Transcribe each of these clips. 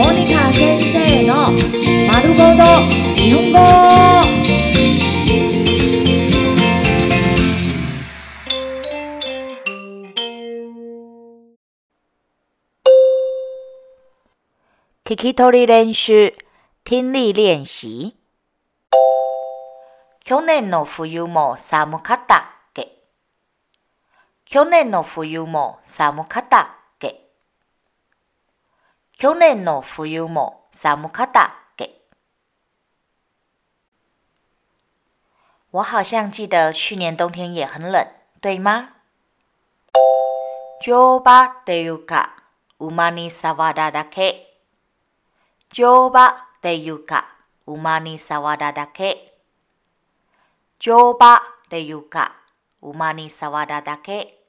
モニカ先生の丸ごと日本語。聞き取り練習听力練習。去年の冬も寒かったっけ去年の冬も寒かった。っけ去年の冬も寒かったっけ？我好像记得去年冬天也很冷，对吗？乗馬っていうか、馬に触っただけ。乗馬っていうか、馬に触っただけ。乗馬っていうか、馬に触っただけ。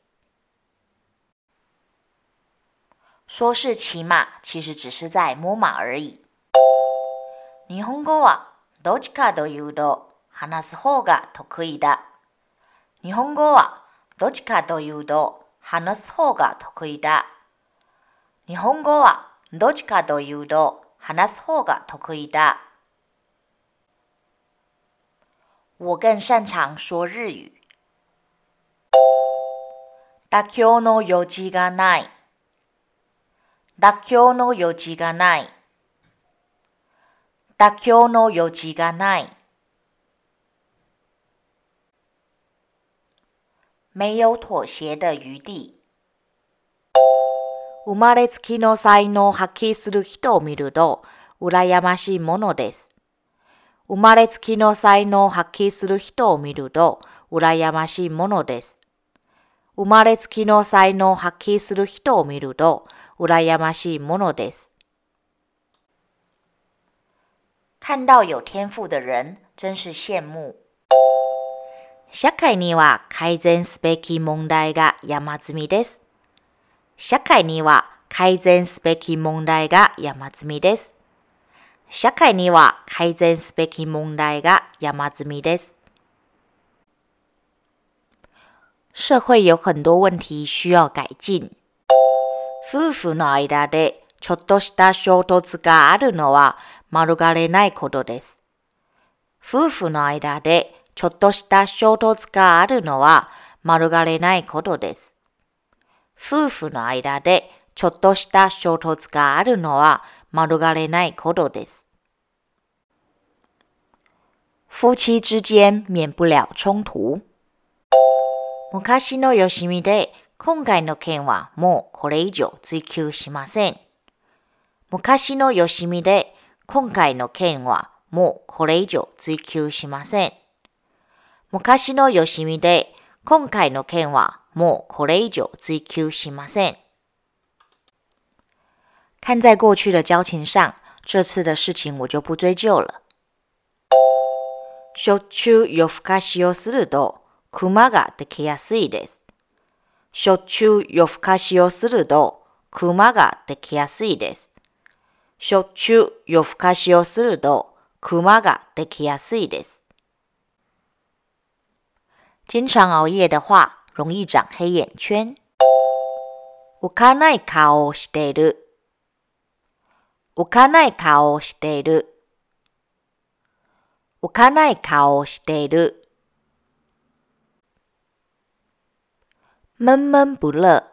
说是骑马，其实只是在摸马而已。日本語はどっちかというと話す方が得意だ。日本語はどっちかというと話す方が得意だ。日本語はどっちかというと話す方が得意だ。我更擅長說日語。妥協の余地がない。妥協の余地がない。妥協の余地がない。没有妥協的餘地。生まれつきの才能を発揮する人を見ると、羨ましいものです。生まれつきの才能を発揮する人を見ると、羨ましいものです。生まれつきの才能を発揮する人を見ると、羨ましいものです。看到有天赋的人，真是羡慕。社会には改善すべき問題が山積みです。社会には改善すべき問題が山積みです。社会には改善すべき問題が山積みです。社会有很多問題需要改進。夫婦の間でちょっとした衝突があるのは免れないことです。夫婦の間でちょっとした衝突があるのは免れないことです。夫婦の間でちょっとした衝突があるのは免れないことです。夫妻之間免不了衝突。昔のよしみで今回の件はもうこれ以上追求しません。昔のよしみで今回の件はもうこれ以上追求しません。昔のよしみで今回の件はもうこれ以上追求しません。看在过去的交情上，这次的事情我就不追究了。しょっちゅう夜更かしをすると、クマができやすいです。しょっちゅう夜更かしをすると、クマができやすいです。しょっちゅう夜更かしをすると、クマができやすいです。经常熬夜的话，容易长黑眼圈。浮かない顔をしている。浮かない顔をしている。浮かない顔をしている。闷闷不乐。